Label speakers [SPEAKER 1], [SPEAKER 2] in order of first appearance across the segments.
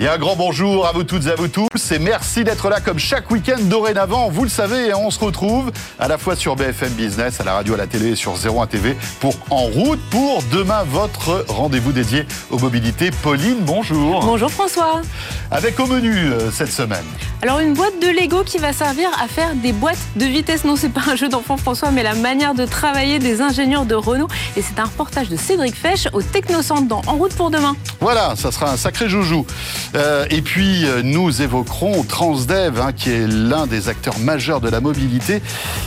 [SPEAKER 1] Et un grand bonjour à vous toutes et à vous tous et merci d'être là comme chaque week-end dorénavant. Vous le savez, on se retrouve à la fois sur BFM Business, à la radio, à la télé et sur 01 TV pour En route pour demain, votre rendez-vous dédié aux mobilités. Pauline, bonjour.
[SPEAKER 2] Bonjour François.
[SPEAKER 1] Avec au menu euh, cette semaine.
[SPEAKER 2] Alors une boîte de Lego qui va servir à faire des boîtes de vitesse. Non, c'est pas un jeu d'enfant François, mais la manière de travailler des ingénieurs de Renault. Et c'est un reportage de Cédric Fesch au Technocentre dans En route pour demain.
[SPEAKER 1] Voilà, ça sera un sacré joujou. Euh, et puis, euh, nous évoquerons Transdev, hein, qui est l'un des acteurs majeurs de la mobilité,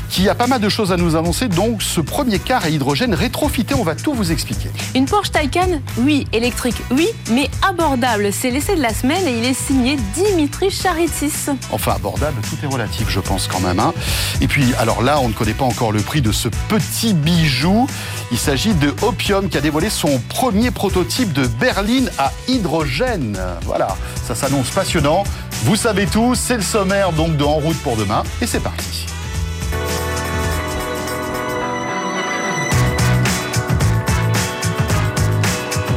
[SPEAKER 1] qui a pas mal de choses à nous annoncer. Donc, ce premier car à hydrogène rétrofité, on va tout vous expliquer.
[SPEAKER 2] Une Porsche Taycan, oui. Électrique, oui, mais abordable. C'est l'essai de la semaine et il est signé Dimitri Charitis.
[SPEAKER 1] Enfin, abordable, tout est relatif, je pense quand même. Hein. Et puis, alors là, on ne connaît pas encore le prix de ce petit bijou. Il s'agit de Opium qui a dévoilé son premier prototype de berline à hydrogène. Voilà, ça s'annonce passionnant. Vous savez tout, c'est le sommaire donc de En route pour demain et c'est parti.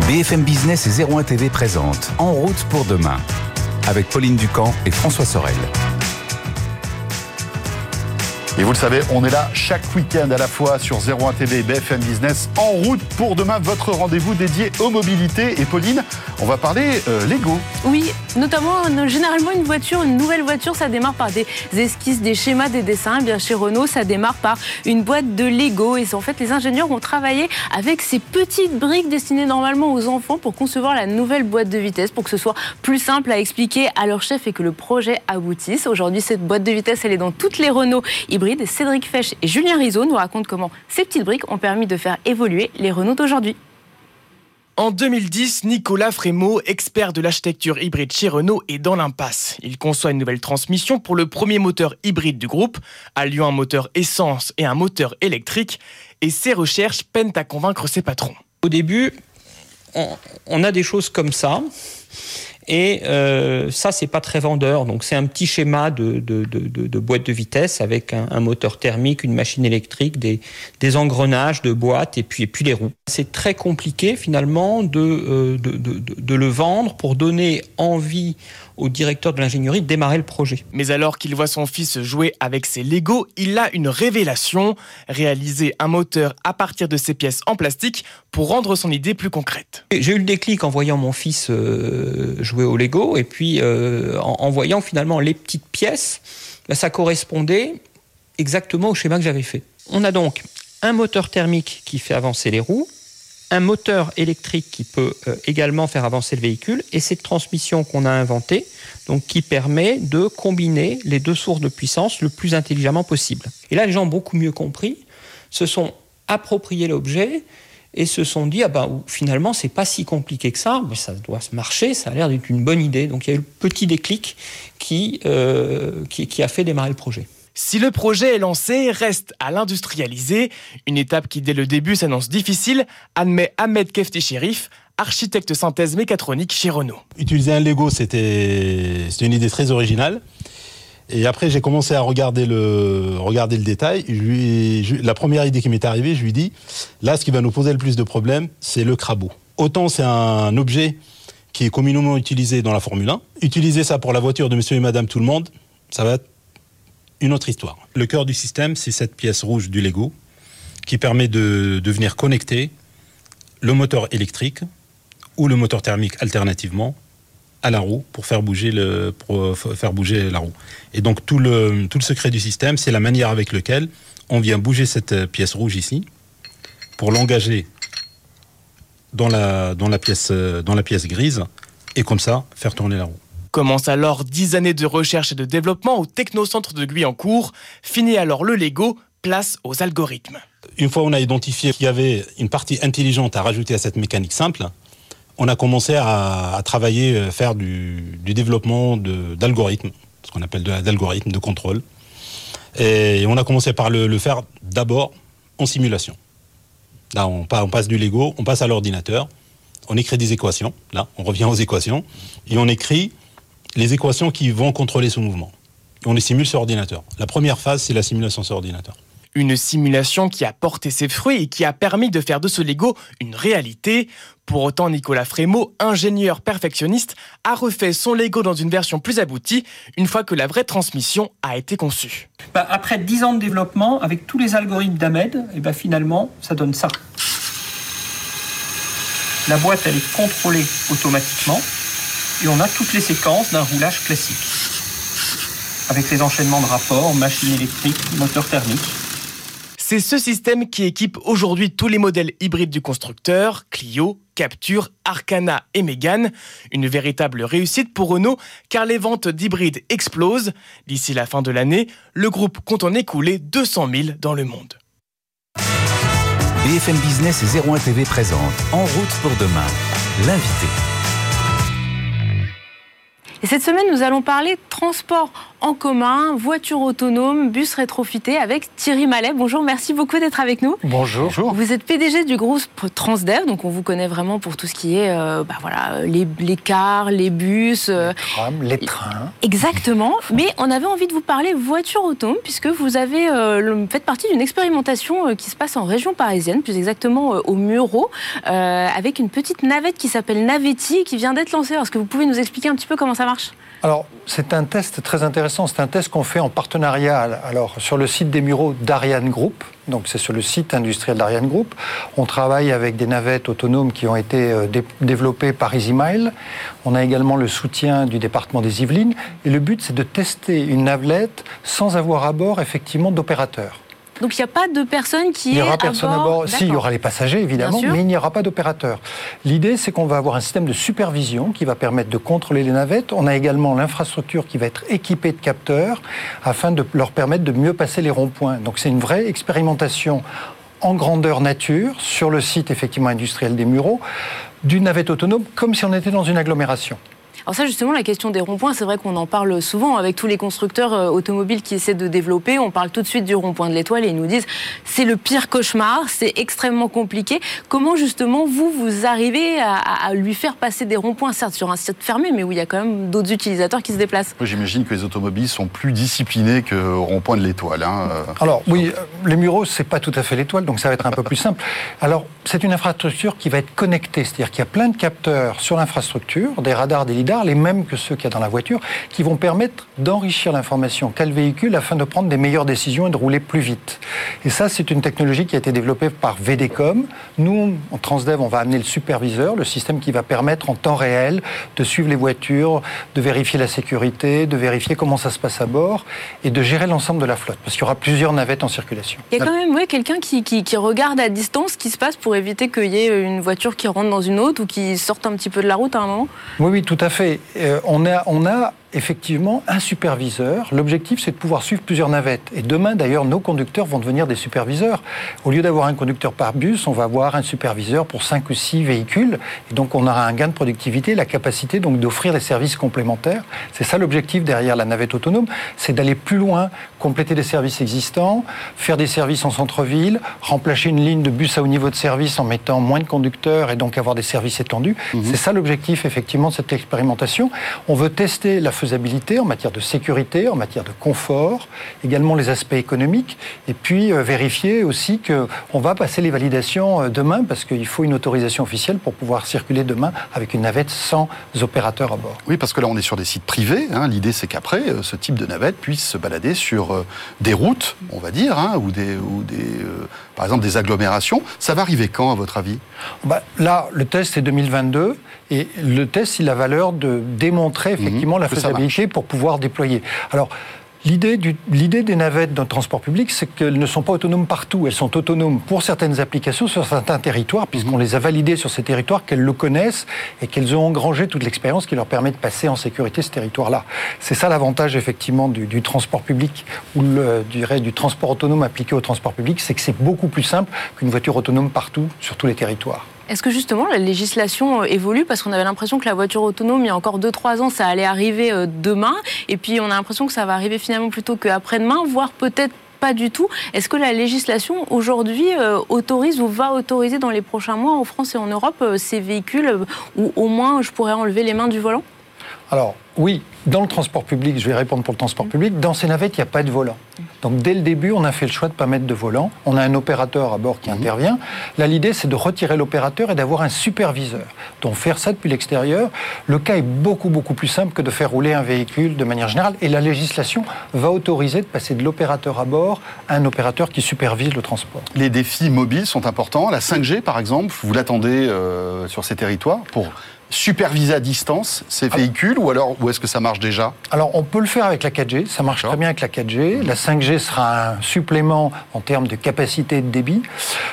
[SPEAKER 3] BFM Business et 01 TV présente En route pour demain avec Pauline Ducamp et François Sorel.
[SPEAKER 1] Et vous le savez, on est là chaque week-end à la fois sur 01 TV et BFM Business en route pour demain, votre rendez-vous dédié aux mobilités. Et Pauline, on va parler euh, Lego.
[SPEAKER 2] Oui, notamment, euh, généralement, une voiture, une nouvelle voiture, ça démarre par des esquisses, des schémas, des dessins. Eh bien, chez Renault, ça démarre par une boîte de Lego. Et en fait, les ingénieurs ont travaillé avec ces petites briques destinées normalement aux enfants pour concevoir la nouvelle boîte de vitesse, pour que ce soit plus simple à expliquer à leur chef et que le projet aboutisse. Aujourd'hui, cette boîte de vitesse, elle est dans toutes les Renault hybrides. Cédric Fesch et Julien Rizzo nous racontent comment ces petites briques ont permis de faire évoluer les Renault d'aujourd'hui.
[SPEAKER 4] En 2010, Nicolas Frémaux, expert de l'architecture hybride chez Renault, est dans l'impasse. Il conçoit une nouvelle transmission pour le premier moteur hybride du groupe, alliant un moteur essence et un moteur électrique, et ses recherches peinent à convaincre ses patrons.
[SPEAKER 5] Au début, on, a des choses comme ça. Et euh, ça, c'est pas très vendeur. Donc, c'est un petit schéma de, de, de, de, boîte de vitesse avec un, un, moteur thermique, une machine électrique, des, des engrenages de boîte et puis, et puis les roues. C'est très compliqué finalement de, euh, de, le vendre pour donner envie au directeur de l'ingénierie de démarrer le projet.
[SPEAKER 4] Mais alors qu'il voit son fils jouer avec ses Lego, il a une révélation réaliser un moteur à partir de ces pièces en plastique pour rendre son idée plus concrète.
[SPEAKER 5] J'ai eu le déclic en voyant mon fils euh, au Lego et puis euh, en, voyant finalement les petites pièces, ben, ça correspondait exactement au schéma que j'avais fait. On a donc un moteur thermique qui fait avancer les roues, un moteur électrique qui peut euh, également faire avancer le véhicule et cette transmission qu'on a inventée, donc qui permet de combiner les deux sources de puissance le plus intelligemment possible. Et là, les gens ont beaucoup mieux compris, se sont appropriés l'objet et se sont dit ah ben finalement c'est pas si compliqué que ça, mais ça doit se marcher, ça a l'air d'être une bonne idée. Donc il y a eu le petit déclic qui, euh, qui, qui a fait démarrer le projet.
[SPEAKER 4] Si le projet est lancé, reste à l'industrialiser, une étape qui dès le début s'annonce difficile, admet Ahmed Kefti Sherif, architecte synthèse mécatronique chez Renault.
[SPEAKER 6] Utiliser un Lego, c'était une idée très originale. Et après, j'ai commencé à regarder le, regarder le détail. la première idée qui m'est arrivée, je lui dis, là, ce qui va nous poser le plus de problèmes, c'est le crabeau. Autant c'est un objet qui est communément utilisé dans la Formule 1. Utiliser ça pour la voiture de monsieur et madame tout le monde, ça va être une autre histoire. Le cœur du système, c'est cette pièce rouge du Lego qui permet de, de venir connecter le moteur électrique ou le moteur thermique alternativement à la roue pour faire bouger, le, pour faire bouger la roue. Et donc tout le, tout le secret du système, c'est la manière avec laquelle on vient bouger cette pièce rouge ici pour l'engager dans la, dans, la pièce, dans la pièce grise et comme ça faire tourner la roue.
[SPEAKER 4] Commence alors dix années de recherche et de développement au Technocentre de Guyancourt. Finit alors le Lego, place aux algorithmes.
[SPEAKER 6] Une fois on a identifié qu'il y avait une partie intelligente à rajouter à cette mécanique simple, on a commencé à, travailler, euh, faire du, développement d'algorithmes, ce qu'on appelle d'algorithmes de contrôle. Et on a commencé par le, faire d'abord en simulation. Là, on, passe du Lego, on passe à l'ordinateur, on écrit des équations, là, on revient aux équations, et on écrit les équations qui vont contrôler ce mouvement. on les simule sur ordinateur. La première phase, c'est la simulation sur ordinateur.
[SPEAKER 4] Une simulation qui a porté ses fruits et qui a permis de faire de ce Lego une réalité. Pour autant, Nicolas Frémaux, ingénieur perfectionniste, a refait son Lego dans une version plus aboutie une fois que la vraie transmission a été conçue.
[SPEAKER 5] Bah, après 10 ans de développement, avec tous les algorithmes d'Ahmed, et bah, finalement, ça donne ça. La boîte, elle est contrôlée automatiquement et on a toutes les séquences d'un roulage classique. Avec les enchaînements de rapports, machine électrique, moteur thermique.
[SPEAKER 4] C'est ce système qui équipe aujourd'hui tous les modèles hybrides du constructeur, Clio, Capture, Arcana et Mégane. Une véritable réussite pour Renault car les ventes d'hybrides explosent. D'ici la fin de l'année, le groupe compte en écouler 200 000 dans le monde.
[SPEAKER 3] BFM Business et 01 TV présente En route pour demain, l'invité.
[SPEAKER 2] Et cette semaine, nous allons parler transport en commun, voiture autonome, bus rétrofité avec Thierry Mallet. Bonjour, merci beaucoup d'être avec nous.
[SPEAKER 7] Bonjour.
[SPEAKER 2] Vous êtes PDG du groupe Transdev, donc on vous connaît vraiment pour tout ce qui est euh, bah voilà, les, les, cars, les bus.
[SPEAKER 7] Euh, les trams, les trains.
[SPEAKER 2] Exactement. Mais on avait envie de vous parler voiture autonome, puisque vous avez euh, fait partie d'une expérimentation qui se passe en région parisienne, plus exactement au Muro, avec une petite navette qui s'appelle Navetti, qui vient d'être lancée. Est-ce que vous pouvez nous expliquer un petit peu comment ça marche?
[SPEAKER 7] Alors, c'est un test très intéressant. C'est un test qu'on fait en partenariat sur le site des Mureaux d'Ariane Group. Donc, c'est sur le site industriel d'Ariane Group. On travaille avec des navettes autonomes qui ont été euh, développées par EasyMile. On a également le soutien du département des Yvelines. Et le but, c'est de tester une navette sans avoir à bord, effectivement, d'opérateur.
[SPEAKER 2] Donc il n'y a pas de personne qui
[SPEAKER 7] il y aura
[SPEAKER 2] est
[SPEAKER 7] personne à bord. Si, il y aura les passagers évidemment, mais il n'y aura pas d'opérateur. L'idée, c'est qu'on va avoir un système de supervision qui va permettre de contrôler les navettes. On a également l'infrastructure qui va être équipée de capteurs afin de leur permettre de mieux passer les ronds-points. Donc c'est une vraie expérimentation en grandeur nature sur le site effectivement industriel des Mureaux d'une navette autonome comme si on était dans une agglomération.
[SPEAKER 2] Alors ça, justement, la question des ronds-points, c'est vrai qu'on en parle souvent avec tous les constructeurs euh, automobiles qui essaient de développer. On parle tout de suite du rond-point de l'étoile et ils nous disent c'est le pire cauchemar, c'est extrêmement compliqué. Comment justement vous vous arrivez à, lui faire passer des ronds-points, certes sur un site fermé, mais où il y a quand même d'autres utilisateurs qui se déplacent
[SPEAKER 1] J'imagine que les automobiles sont plus disciplinés que rond-point de l'étoile. Hein.
[SPEAKER 7] Alors oui, euh, les Muros, c'est pas tout à fait l'étoile, donc ça va être un peu plus simple. Alors c'est une infrastructure qui va être connectée, c'est-à-dire qu'il y a plein de capteurs sur l'infrastructure, des radars, des lidars les mêmes que ceux qu'il y a dans la voiture, qui vont permettre d'enrichir l'information qu'a le véhicule afin de prendre des meilleures décisions et de rouler plus vite. Et ça, c'est une technologie qui a été développée par VDCom. Nous, en Transdev, on va amener le superviseur, le système qui va permettre en temps réel de suivre les voitures, de vérifier la sécurité, de vérifier comment ça se passe à bord et de gérer l'ensemble de la flotte, parce qu'il y aura plusieurs navettes en circulation.
[SPEAKER 2] Il y a quand même ouais, quelqu'un qui, qui, regarde à distance ce qui se passe pour éviter qu'il y ait une voiture qui rentre dans une autre ou qui sorte un petit peu de la route à un moment?
[SPEAKER 7] Oui, oui, tout à fait. Euh, on a, on a effectivement un superviseur. L'objectif, c'est de pouvoir suivre plusieurs navettes. Et demain, d'ailleurs, nos conducteurs vont devenir des superviseurs. Au lieu d'avoir un conducteur par bus, on va avoir un superviseur pour cinq ou six véhicules. Et donc, on aura un gain de productivité, la capacité donc d'offrir des services complémentaires. C'est ça l'objectif derrière la navette autonome, c'est d'aller plus loin, compléter des services existants, faire des services en centre-ville, remplacer une ligne de bus à haut niveau de service en mettant moins de conducteurs et donc avoir des services étendus. Mhm. C'est ça l'objectif, effectivement, de cette expérimentation. On veut tester la faisabilité en matière de sécurité, en matière de confort, également les aspects économiques, et puis euh, vérifier aussi qu'on va passer les validations euh, demain, parce qu'il faut une autorisation officielle pour pouvoir circuler demain avec une navette sans opérateur à bord.
[SPEAKER 1] Oui, parce que là, on est sur des sites privés. Hein. L'idée, c'est qu'après, euh, ce type de navette puisse se balader sur des routes, on va dire, hein, ou des, ou des par exemple, des agglomérations. Ça va arriver quand, à votre avis?
[SPEAKER 7] Bah, Là, le test, c'est 2022. Et le test, il a la valeur de démontrer effectivement mhm. la faisabilité pour pouvoir déployer. Alors, L'idée, des navettes dans transport public, c'est qu'elles ne sont pas autonomes partout. Elles sont autonomes pour certaines applications sur certains territoires, puisqu'on mhm. les a validées sur ces territoires, qu'elles le connaissent et qu'elles ont engrangé toute l'expérience qui leur permet de passer en sécurité ce territoire-là. C'est ça l'avantage effectivement du, transport public ou le, du transport autonome appliqué au transport public, c'est que c'est beaucoup plus simple qu'une voiture autonome partout sur tous les territoires.
[SPEAKER 2] Est-ce que justement la législation euh, évolue parce qu'on avait l'impression que la voiture autonome, il y a encore 2-3 ans, ça allait arriver euh, demain, et puis on a l'impression que ça va arriver finalement plutôt qu'après-demain, voire peut-être pas du tout. Est-ce que la législation aujourd'hui euh, autorise ou va autoriser dans les prochains mois en France et en Europe ces véhicules où au moins je pourrais enlever les mains du volant?
[SPEAKER 7] Alors, oui, dans le transport public, je vais répondre pour le transport public, dans ces navettes, il n'y a pas de volant. Donc dès le début, on a fait le choix de ne pas mettre de volant. On a un opérateur à bord qui
[SPEAKER 1] Mhm.
[SPEAKER 7] intervient. Là, l'idée, c'est de retirer l'opérateur et d'avoir un superviseur. Donc faire ça depuis l'extérieur, le cas est beaucoup, beaucoup plus simple que de faire rouler un véhicule de manière générale. Et la législation va autoriser de passer de l'opérateur à bord à un opérateur qui supervise le transport.
[SPEAKER 1] Les défis mobiles sont importants. La 5G, par exemple, vous l'attendez euh, sur ces territoires pour superviser à distance ces
[SPEAKER 7] Ah.
[SPEAKER 1] véhicules ou alors où est-ce que ça marche déjà?
[SPEAKER 7] Alors, on peut le faire avec la 4G, ça marche très bien avec la 4G. La 5G sera un supplément en termes de capacité de débit.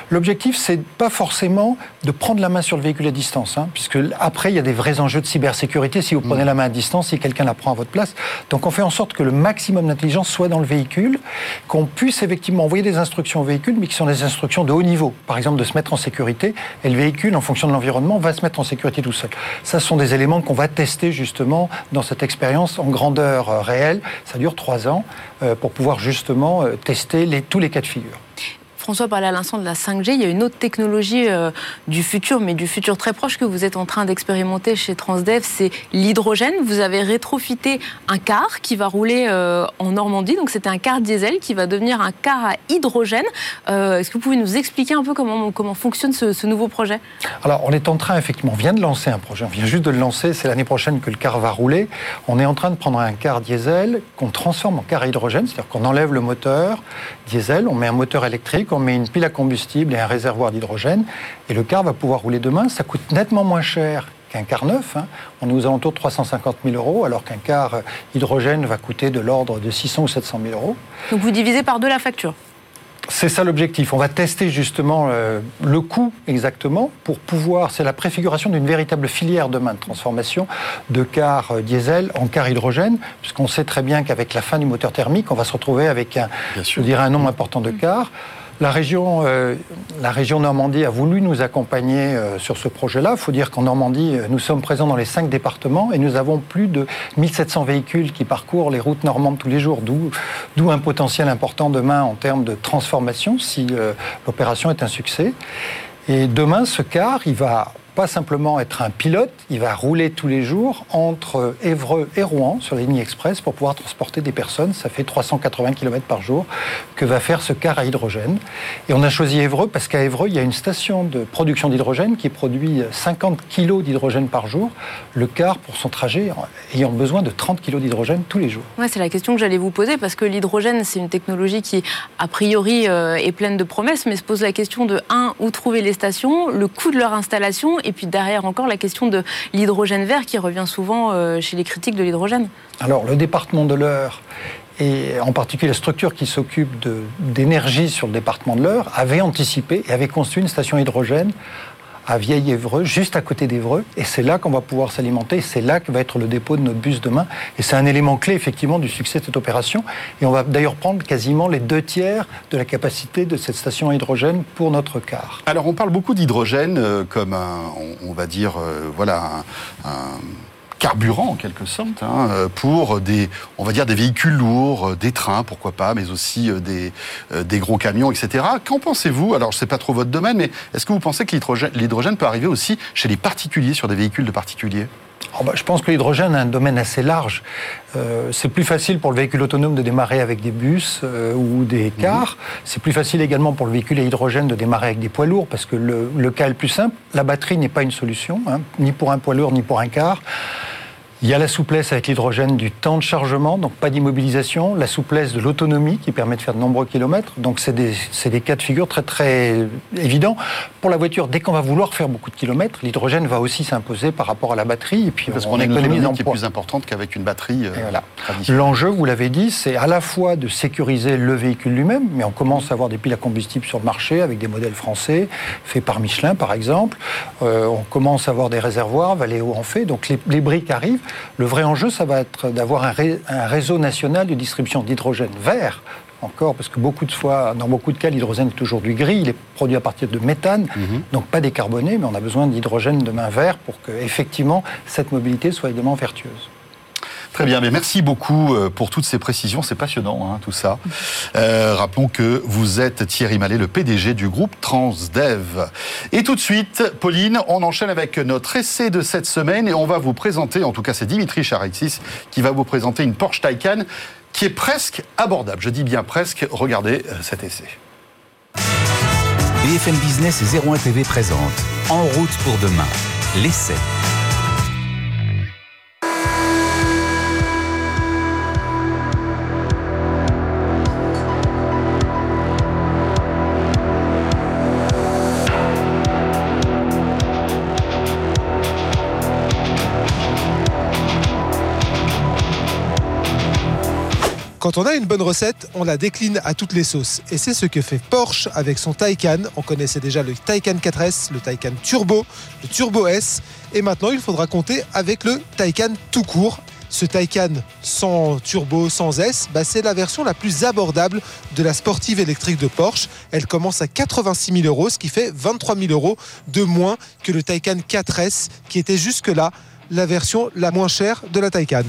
[SPEAKER 7] L'objectif, c'est pas forcément de prendre la main sur le véhicule à distance, hein, puisque après, il y a des vrais enjeux de cybersécurité si vous prenez la main à distance, si quelqu'un la prend à votre place. Donc, on fait en sorte que le maximum d'intelligence soit dans le véhicule, qu'on puisse effectivement envoyer des instructions au véhicule, mais qui sont des instructions de haut niveau. Par exemple, de se mettre en sécurité, et le véhicule, en fonction de l'environnement, va se mettre en sécurité tout seul. Ça, ce sont des éléments qu'on va tester justement dans cette expérience en grandeur euh, réelle. Ça dure trois ans euh, pour pouvoir justement euh, tester les- tous les cas de figure.
[SPEAKER 2] François parlait à l'instant de la 5G. Il y a une autre technologie euh, du futur, mais du futur très proche que vous êtes en train d'expérimenter chez Transdev, c'est l'hydrogène. Vous avez rétrofité un car qui va rouler euh, en Normandie. Donc c'était un car diesel qui va devenir un car à hydrogène. Euh, Est-ce que vous pouvez nous expliquer un peu comment, comment fonctionne ce, ce nouveau projet?
[SPEAKER 7] Alors, on est en train, effectivement, on vient de lancer un projet, on vient juste de le lancer, c'est l'année prochaine que le car va rouler. On est en train de prendre un car diesel qu'on transforme en car à hydrogène, c'est-à-dire qu'on enlève le moteur diesel, on met un moteur électrique, on met une pile à combustible et un réservoir d'hydrogène, et le car va pouvoir rouler demain. Ça coûte nettement moins cher qu'un car neuf. hein. On est aux alentours de 350 000 euros, alors qu'un car euh, hydrogène va coûter de l'ordre de 600 ou 700 000 euros.
[SPEAKER 2] Donc vous divisez par deux la facture.
[SPEAKER 7] C'est ça l'objectif. On va tester justement euh, le coût exactement pour pouvoir. C'est la préfiguration d'une véritable filière demain de transformation de cars euh, diesel en cars hydrogène, puisqu'on sait très bien qu'avec la fin du moteur thermique, on va se retrouver avec un, je dirais, un nombre important de cars. La région, euh, la région Normandie a voulu nous accompagner euh, sur ce projet-là. Il faut dire qu'en Normandie, euh, nous sommes présents dans les cinq départements et nous avons plus de 1700 véhicules qui parcourent les routes normandes tous les jours, d'où un potentiel important demain en termes de transformation si l'opération est un succès. Et demain, ce car, il va pas simplement être un pilote, il va rouler tous les jours entre Évreux et Rouen sur la ligne express pour pouvoir transporter des personnes. Ça fait 380 km par jour que va faire ce car à hydrogène. Et on a choisi Évreux parce qu'à Évreux, il y a une station de production d'hydrogène qui produit 50 kg d'hydrogène par jour. Le car, pour son trajet, ayant besoin de 30 kg d'hydrogène tous les jours.
[SPEAKER 2] Ouais, c'est la question que j'allais vous poser parce que l'hydrogène, c'est une technologie qui, a priori, euh, est pleine de promesses, mais se pose la question de, un, où trouver les stations, le coût de leur installation, et puis derrière encore la question de l'hydrogène vert qui revient souvent euh, chez les critiques de l'hydrogène.
[SPEAKER 7] Alors, le département de l'Eure, et en particulier la structure qui s'occupe d'énergie sur le département de l'Eure, avait anticipé et avait construit une station hydrogène à Vieil-Évreux, juste à côté d'Évreux. Et c'est là qu'on va pouvoir s'alimenter. C'est là que va être le dépôt de notre bus demain. Et c'est un élément clé, effectivement, du succès de cette opération. Et on va d'ailleurs prendre quasiment les deux tiers de la capacité de cette station à hydrogène pour notre car.
[SPEAKER 1] Alors on parle beaucoup d'hydrogène euh, comme un, on, va dire, euh, voilà, carburant en quelque sorte hein, euh, pour des, on va dire des véhicules lourds, euh, des trains pourquoi pas, mais aussi euh, des, des gros camions, etc. Qu'en pensez-vous? Alors c'est pas trop votre domaine, mais est-ce que vous pensez que l'hydrogène peut arriver aussi chez les particuliers sur des véhicules de particuliers?
[SPEAKER 7] Oh bah, je pense que l'hydrogène a un domaine assez large. Euh, c'est plus facile pour le véhicule autonome de démarrer avec des bus euh, ou des cars. C'est plus facile également pour le véhicule à hydrogène de démarrer avec des poids lourds parce que le, le cas est le plus simple. La batterie n'est pas une solution, hein, ni pour un poids lourd ni pour un car. Il y a la souplesse avec l'hydrogène du temps de chargement, donc pas d'immobilisation, la souplesse de l'autonomie qui permet de faire de nombreux kilomètres. Donc c'est des, des cas de figure très très évidents. Pour la voiture, dès qu'on va vouloir faire beaucoup de kilomètres, l'hydrogène va aussi s'imposer par rapport à la batterie. Et puis
[SPEAKER 1] Parce
[SPEAKER 7] on
[SPEAKER 1] qu'on a une autonomie qui est plus importante qu'avec une batterie euh,
[SPEAKER 7] voilà. L'enjeu, vous l'avez dit, c'est à la fois de sécuriser le véhicule lui-même, mais on commence à avoir des piles à combustible sur le marché avec des modèles français, faits par Michelin par exemple. Euh, on commence à avoir des réservoirs, Valeo en fait, donc les, les briques arrivent. Le vrai enjeu, ça va être d'avoir un, ré- un réseau national de distribution d'hydrogène vert. Encore, parce que beaucoup de fois, dans beaucoup de cas, l'hydrogène est aujourd'hui gris, il est produit à partir de méthane, donc pas décarboné, mais on a besoin d'hydrogène demain vert pour que, effectivement, cette mobilité soit également vertueuse.
[SPEAKER 1] Très bien, mais merci beaucoup euh, pour toutes ces précisions, c'est passionnant hein, tout ça. Euh, rappelons que vous êtes Thierry Mallet, le PDG du groupe Transdev. Et tout de suite, Pauline, on enchaîne avec notre essai de cette semaine et on va vous présenter, en tout cas c'est Dimitri Charexis qui va vous présenter une Porsche Taycan qui est presque abordable. Je dis bien presque, regardez euh, cet essai.
[SPEAKER 3] BFM Business et 01 TV présente En route pour demain, l'essai.
[SPEAKER 8] Quand on a une bonne recette, on la décline à toutes les sauces. Et c'est ce que fait Porsche avec son Taycan. On connaissait déjà le Taycan 4S, le Taycan Turbo, le Turbo S. Et maintenant, il faudra compter avec le Taycan tout court. Ce Taycan sans turbo, sans S, bah, c'est la version la plus abordable de la sportive électrique de Porsche. Elle commence à 86 000 euros, ce qui fait 23 000 euros de moins que le Taycan 4S, qui était jusque-là la version la moins chère de la Taycan.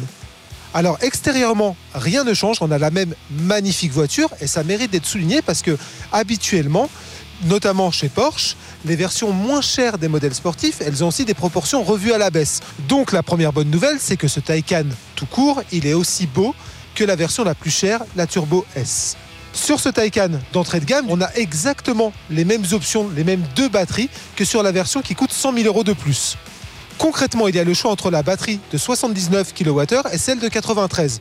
[SPEAKER 8] Alors extérieurement, rien ne change, on a la même magnifique voiture et ça mérite d'être souligné parce que habituellement, notamment chez Porsche, les versions moins chères des modèles sportifs, elles ont aussi des proportions revues à la baisse. Donc la première bonne nouvelle, c'est que ce Taycan tout court, il est aussi beau que la version la plus chère, la Turbo S. Sur ce Taycan d'entrée de gamme, on a exactement les mêmes options, les mêmes deux batteries que sur la version qui coûte 100 000 euros de plus. Concrètement, il y a le choix entre la batterie de 79 kWh et celle de 93.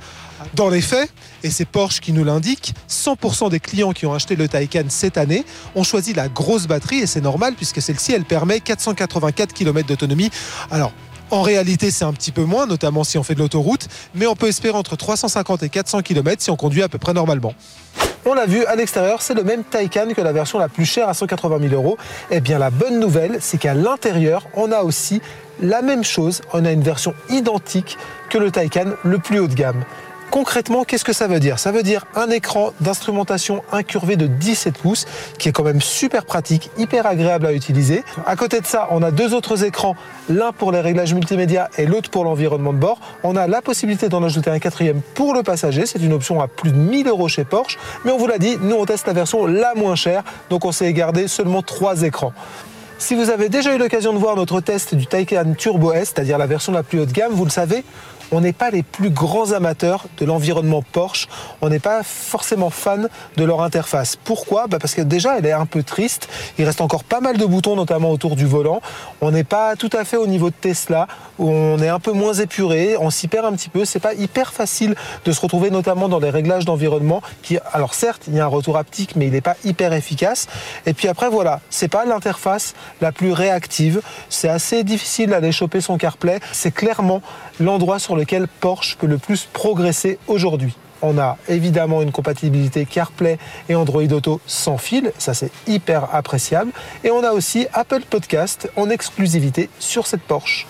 [SPEAKER 8] Dans les faits, et c'est Porsche qui nous l'indique, 100% des clients qui ont acheté le Taycan cette année ont choisi la grosse batterie et c'est normal puisque celle-ci, elle permet 484 km d'autonomie. Alors, en réalité, c'est un petit peu moins, notamment si on fait de l'autoroute, mais on peut espérer entre 350 et 400 km si on conduit à peu près normalement. On l'a vu à l'extérieur, c'est le même Taycan que la version la plus chère à 180 000 euros. Eh bien, la bonne nouvelle, c'est qu'à l'intérieur, on a aussi la même chose. On a une version identique que le Taycan le plus haut de gamme. Concrètement, qu'est-ce que ça veut dire? Ça veut dire un écran d'instrumentation incurvé de 17 pouces, qui est quand même super pratique, hyper agréable à utiliser. À côté de ça, on a deux autres écrans, l'un pour les réglages multimédia et l'autre pour l'environnement de bord. On a la possibilité d'en ajouter un quatrième pour le passager. C'est une option à plus de 1000 euros chez Porsche. Mais on vous l'a dit, nous on teste la version la moins chère, donc on s'est gardé seulement trois écrans. Si vous avez déjà eu l'occasion de voir notre test du Taycan Turbo S, c'est-à-dire la version la plus haut de gamme, vous le savez, on n'est pas les plus grands amateurs de l'environnement Porsche. On n'est pas forcément fan de leur interface. Pourquoi? Bah Parce que déjà, elle est un peu triste. Il reste encore pas mal de boutons, notamment autour du volant. On n'est pas tout à fait au niveau de Tesla, on est un peu moins épuré. On s'y perd un petit peu. C'est pas hyper facile de se retrouver, notamment dans les réglages d'environnement. Qui, alors certes, il y a un retour haptique, mais il n'est pas hyper efficace. Et puis après, voilà, c'est pas l'interface la plus réactive. C'est assez difficile d'aller choper son CarPlay. C'est clairement l'endroit sur lequel Porsche peut le plus progresser aujourd'hui. On a évidemment une compatibilité CarPlay et Android Auto sans fil, ça c'est hyper appréciable. Et on a aussi Apple Podcast en exclusivité sur cette Porsche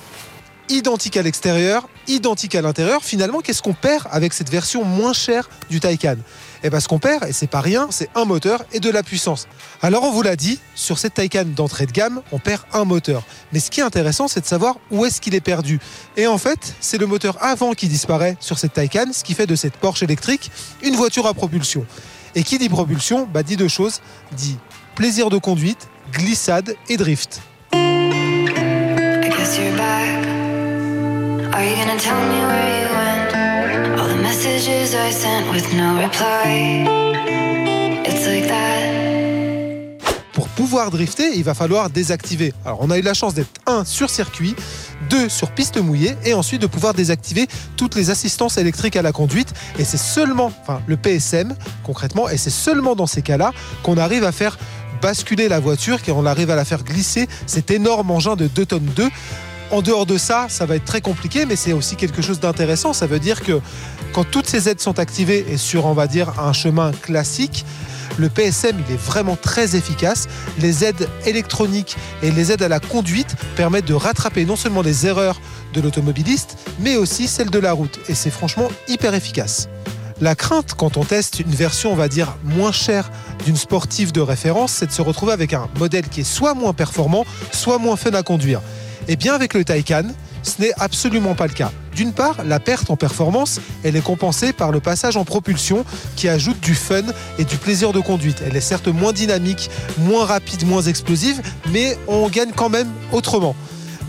[SPEAKER 8] identique à l'extérieur, identique à l'intérieur. Finalement, qu'est-ce qu'on perd avec cette version moins chère du Taycan? Eh bien, ce qu'on perd, et c'est pas rien, c'est un moteur et de la puissance. Alors, on vous l'a dit, sur cette Taycan d'entrée de gamme, on perd un moteur. Mais ce qui est intéressant, c'est de savoir où est-ce qu'il est perdu. Et en fait, c'est le moteur avant qui disparaît sur cette Taycan, ce qui fait de cette Porsche électrique une voiture à propulsion. Et qui dit propulsion, bah, dit deux choses, dit plaisir de conduite, glissade et drift. It's like that. Pour pouvoir drifter, il va falloir désactiver. Alors, on a eu la chance d'être un sur circuit, deux sur piste mouillée, et ensuite de pouvoir désactiver toutes les assistances électriques à la conduite. Et c'est seulement, enfin, le PSM concrètement, et c'est seulement dans ces cas-là qu'on arrive à faire basculer la voiture, qu'on arrive à la faire glisser cet énorme engin de 2 tonnes 2 en dehors de ça, ça va être très compliqué, mais c'est aussi quelque chose d'intéressant. Ça veut dire que quand toutes ces aides sont activées et sur, on dire, un chemin classique, le PSM, est vraiment très efficace. Les aides électroniques et les aides à la conduite permettent de rattraper non seulement les erreurs de l'automobiliste, mais aussi celles de la route. Et c'est franchement hyper efficace. La crainte quand on teste une version, moins chère d'une sportive de référence, c'est de se retrouver avec un modèle qui est soit moins performant, soit moins fun à conduire. Et bien avec le Taycan, ce n'est absolument pas le cas. D'une part, la perte en performance, elle est compensée par le passage en propulsion qui ajoute du fun et du plaisir de conduite. Elle est certes moins dynamique, moins rapide, moins explosive, mais on gagne quand même autrement.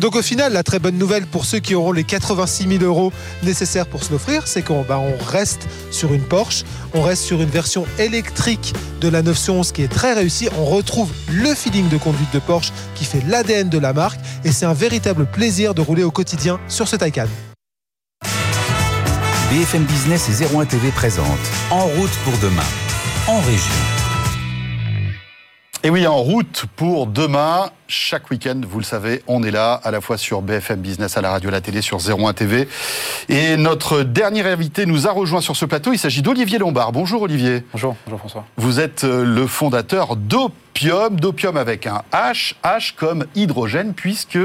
[SPEAKER 8] Donc au final, la très bonne nouvelle pour ceux qui auront les 86 000 euros nécessaires pour se l'offrir, c'est qu'on bah, reste sur une Porsche, on reste sur une version électrique de la 911 qui est très réussie. On retrouve le feeling de conduite de Porsche qui fait l'ADN de la marque et c'est un véritable plaisir de rouler au quotidien sur ce Taycan.
[SPEAKER 3] BFM Business et 01 TV présente En route pour demain, en région.
[SPEAKER 1] Et oui, en route pour demain, chaque week-end, vous le savez, on est là, à la fois sur BFM Business, à la radio, à la télé, sur 01 TV. Et notre dernier invité nous a rejoint sur ce plateau. Il s'agit d'Olivier Lombard. Bonjour Olivier.
[SPEAKER 9] Bonjour, bonjour François.
[SPEAKER 1] Vous êtes euh, le fondateur d'Opium, d'Opium avec un H, H comme hydrogène, puisque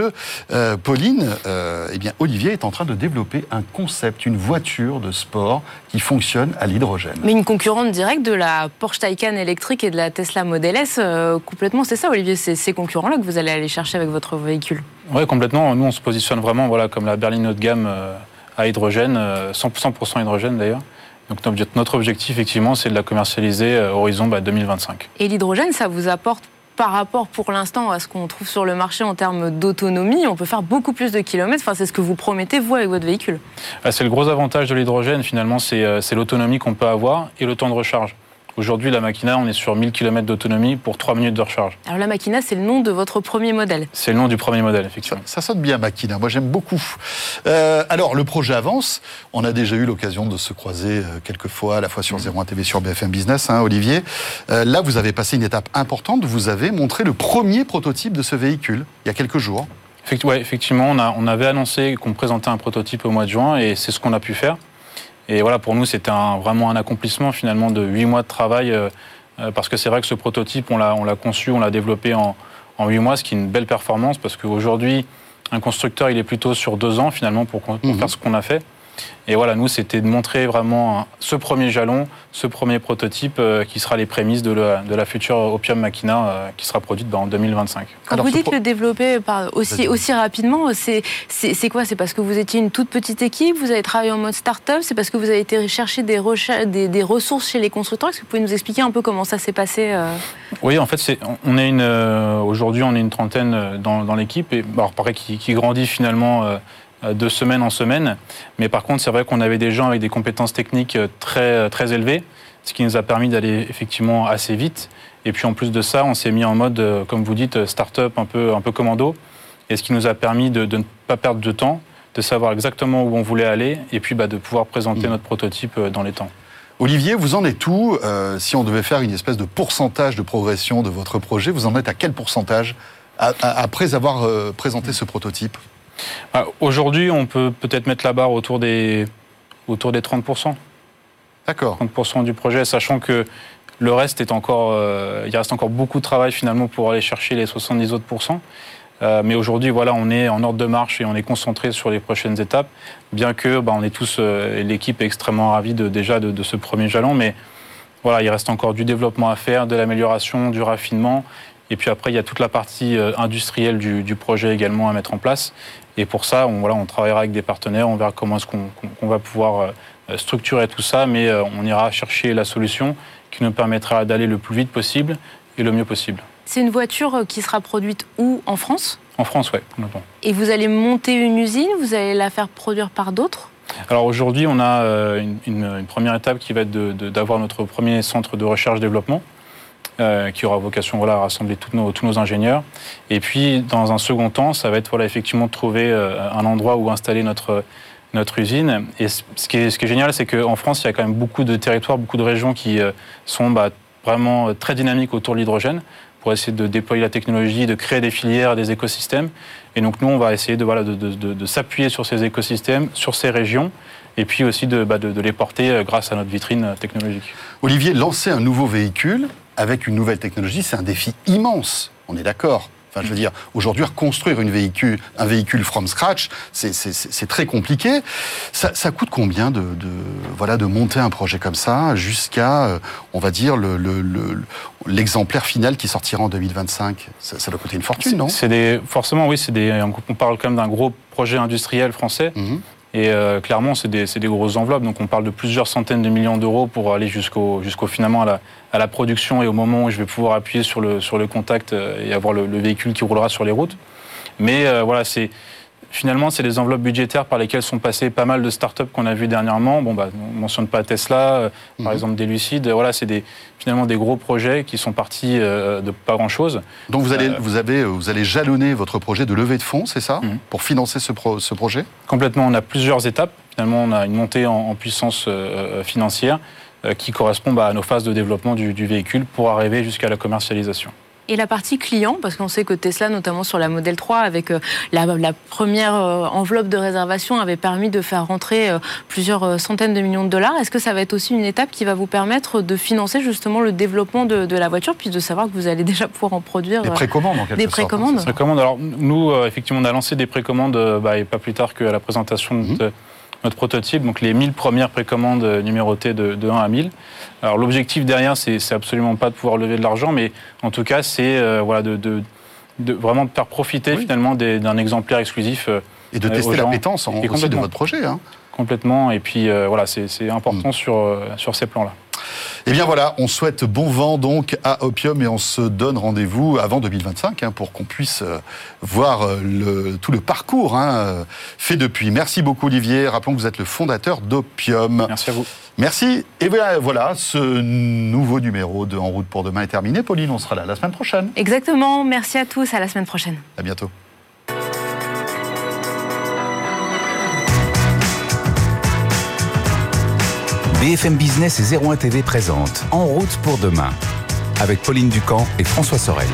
[SPEAKER 1] euh, Pauline, euh, eh bien Olivier est en train de développer un concept, une voiture de sport qui fonctionne à l'hydrogène.
[SPEAKER 2] Mais une concurrente directe de la Porsche Taycan électrique et de la Tesla Model S, euh, complètement, c'est ça Olivier, c'est ces concurrents-là que vous allez aller chercher avec votre véhicule?
[SPEAKER 9] Oui, complètement. Nous, on se positionne vraiment voilà, comme la berline haut de gamme euh, à hydrogène, euh, 100%, 100% hydrogène d'ailleurs. Donc notre- objectif, effectivement, c'est de la commercialiser euh, horizon bah, 2025.
[SPEAKER 2] Et l'hydrogène, ça vous apporte par rapport pour l'instant à ce qu'on trouve sur le marché en termes d'autonomie, on peut faire beaucoup plus de kilomètres. Enfin, c'est ce que vous promettez, vous, avec votre véhicule.
[SPEAKER 9] Ah, C'est le gros avantage de l'hydrogène, finalement, euh, c'est l'autonomie qu'on peut avoir et le temps de recharge. Aujourd'hui, la Machina, on est sur 1000 km d'autonomie pour 3 minutes de recharge.
[SPEAKER 2] Alors la Machina, c'est le nom de votre premier modèle.
[SPEAKER 9] C'est le nom du premier modèle, effectivement.
[SPEAKER 1] ça sonne bien, Makina. Moi, j'aime beaucoup. Euh, alors, le projet avance. On a déjà eu l'occasion de se croiser euh, quelques fois, à la fois sur 01 TV, sur BFM Business, hein, Olivier. Euh, là, vous avez passé une étape importante. Vous avez montré le premier prototype de ce véhicule, il y a quelques jours.
[SPEAKER 9] Ouais, effectivement, on, a- on avait annoncé qu'on présentait un prototype au mois de juin et c'est ce qu'on a pu faire. Et voilà, pour nous, c'était un- vraiment un accomplissement finalement de huit mois de travail euh, euh, parce que c'est vrai que ce prototype, on l'a on l'a conçu, on l'a développé en en huit mois, ce qui est une belle performance parce qu'aujourd'hui, un constructeur, il est plutôt sur deux ans finalement pour
[SPEAKER 1] Mhm.
[SPEAKER 9] faire ce qu'on a fait. Et voilà, nous, c'était de montrer vraiment ce premier jalon, ce premier prototype euh, qui sera les prémices de la, de la future Opium Machina euh, qui sera produite bah, en 2025.
[SPEAKER 2] Quand
[SPEAKER 1] Alors,
[SPEAKER 2] vous dites
[SPEAKER 1] pro-
[SPEAKER 2] le développer par aussi, aussi rapidement, c'est quoi? C'est parce que vous étiez une toute petite équipe, vous avez travaillé en mode start-up, c'est parce que vous avez été chercher des, recha- des, des ressources chez les constructeurs? Est-ce que vous pouvez nous expliquer un peu comment ça s'est passé euh?
[SPEAKER 9] Oui, en fait, on est une, euh, aujourd'hui, on est une trentaine dans, dans l'équipe, et alors pareil, qui, qui grandit finalement de semaine en semaine. Mais par contre, c'est vrai qu'on avait des gens avec des compétences techniques euh, très, euh, très élevées, ce qui nous a permis d'aller effectivement assez vite. Et puis en plus de ça, on s'est mis en mode, euh, comme vous dites, euh, start-up un peu, un peu commando, et ce qui nous a permis de, de ne pas perdre de temps, de savoir exactement où on voulait aller, et puis bah, de pouvoir présenter
[SPEAKER 1] Mhm.
[SPEAKER 9] notre prototype euh, dans les temps.
[SPEAKER 1] Olivier, vous en êtes où euh, Si on devait faire une espèce de pourcentage de progression de votre projet, vous en êtes à quel pourcentage après avoir euh, présenté ce prototype?
[SPEAKER 9] Aujourd'hui, on peut peut-être mettre la barre autour des, autour des 30%.
[SPEAKER 1] D'accord.
[SPEAKER 9] 30% du projet, sachant que le reste est encore, euh, il reste encore beaucoup de travail finalement pour aller chercher les 70 autres pourcents. Euh, mais aujourd'hui, voilà, on est en ordre de marche et on est concentré sur les prochaines étapes, bien que bah, on est tous, euh, l'équipe est extrêmement ravie de, déjà de, de ce premier jalon, mais voilà, il reste encore du développement à faire, de l'amélioration, du raffinement, et puis après, il y a toute la partie euh, industrielle du, du projet également à mettre en place. Et pour ça, on, voilà, on travaillera avec des partenaires, on verra comment est-ce qu'on va pouvoir euh, structurer tout ça, mais euh, on ira chercher la solution qui nous permettra d'aller le plus vite possible et le mieux possible.
[SPEAKER 2] C'est une voiture qui sera produite où? En France?
[SPEAKER 9] En France, oui.
[SPEAKER 2] Et vous allez monter une usine? Vous allez la faire produire par d'autres?
[SPEAKER 9] Alors aujourd'hui, on a une, une- une première étape qui va être d'avoir notre premier centre de recherche-développement, euh, qui aura vocation voilà, à rassembler tous nos, tous nos ingénieurs. Et puis, dans un second temps, ça va être voilà, effectivement de trouver euh, un endroit où installer notre, notre usine. Et ce qui est, ce qui est génial, c'est qu'en France, il y a quand même beaucoup de territoires, beaucoup de régions qui euh, sont bah, vraiment très dynamiques autour de l'hydrogène pour essayer de déployer la technologie, de créer des filières, des écosystèmes. Et donc nous, on va essayer de, voilà, de, de- s'appuyer sur ces écosystèmes, sur ces régions, et puis aussi de, bah, de- de les porter grâce à notre vitrine technologique.
[SPEAKER 1] Olivier, lancer un nouveau véhicule avec une nouvelle technologie, c'est un défi immense. On est d'accord. Enfin, je veux dire, aujourd'hui, reconstruire une véhicule, un véhicule from scratch, c'est- très compliqué. Ça, ça coûte combien de, de, voilà, de monter un projet comme ça jusqu'à, euh, on va dire, le- le- le- l'exemplaire final qui sortira en 2025 ça, ça doit coûter une fortune, non?
[SPEAKER 9] C'est des, forcément, oui, c'est des, on parle quand même d'un gros projet industriel français.
[SPEAKER 1] Mhm.
[SPEAKER 9] Et euh, clairement, c'est des, des grosses enveloppes. Donc, on parle de plusieurs centaines de millions d'euros pour aller jusqu'au, jusqu'au finalement à la, à la production et au moment où je vais pouvoir appuyer sur le, sur le contact euh, et avoir le, le véhicule qui roulera sur les routes. Mais euh, voilà, c'est finalement c'est des enveloppes budgétaires par lesquelles sont passées pas mal de startups qu'on a vues dernièrement. Bon, bah, on mentionne pas Tesla, euh, par
[SPEAKER 1] Mhm.
[SPEAKER 9] exemple des Lucides. Voilà, c'est des, finalement des gros projets qui sont partis euh, de pas grand chose.
[SPEAKER 1] Donc vous allez,
[SPEAKER 9] Euh,
[SPEAKER 1] vous, avez, vous allez jalonner votre projet de levée de fonds, c'est ça
[SPEAKER 9] Mhm.
[SPEAKER 1] Pour financer ce, pro- ce projet
[SPEAKER 9] Complètement, on a plusieurs étapes. Finalement, on a une montée en, en puissance euh, financière qui correspond bah, à nos phases de développement du, du véhicule pour arriver jusqu'à la commercialisation.
[SPEAKER 2] Et la partie client, parce qu'on sait que Tesla, notamment sur la Model 3, avec euh, la, la première euh, enveloppe de réservation, avait permis de faire rentrer euh, plusieurs centaines de millions de dollars. Est-ce que ça va être aussi une étape qui va vous permettre de financer justement le développement de, de la voiture, puis de savoir que vous allez déjà pouvoir en produire
[SPEAKER 1] Des précommandes en quelque
[SPEAKER 2] des
[SPEAKER 1] sorte. hein,
[SPEAKER 2] précommandes
[SPEAKER 9] Précommande. Alors nous, effectivement, on a lancé des précommandes euh, bah, et pas plus tard qu'à la présentation de
[SPEAKER 1] Mhm.
[SPEAKER 9] Notre, prototype, donc les 1000 premières précommandes euh, numérotées de, de 1 à 1000. Alors l'objectif derrière, c'est absolument pas de pouvoir lever de l'argent, mais en tout cas, c'est euh, voilà, de, de- de vraiment de faire profiter
[SPEAKER 1] Oui.
[SPEAKER 9] finalement d'un exemplaire exclusif euh,
[SPEAKER 1] Et de tester l'appétence en-
[SPEAKER 9] Et
[SPEAKER 1] aussi de votre projet. hein.
[SPEAKER 9] complètement. Et puis euh, voilà, c'est c'est
[SPEAKER 1] Mm.
[SPEAKER 9] important sur, sur ces plans-là.
[SPEAKER 1] Eh bien voilà, on souhaite bon vent donc à Opium et on se donne rendez-vous avant 2025 hein, pour qu'on puisse euh, voir euh, le- tout le parcours hein, euh, fait depuis. Merci beaucoup Olivier. Rappelons que vous êtes le fondateur d'Opium.
[SPEAKER 9] Merci à vous.
[SPEAKER 1] Merci. Et voilà, voilà, ce nouveau numéro de En route pour demain est terminé. Pauline, on sera là la semaine prochaine.
[SPEAKER 2] Exactement. Merci à tous. À la semaine prochaine.
[SPEAKER 1] À bientôt.
[SPEAKER 3] BFM Business et 01 TV présente En route pour demain avec Pauline Ducamp et François Sorel.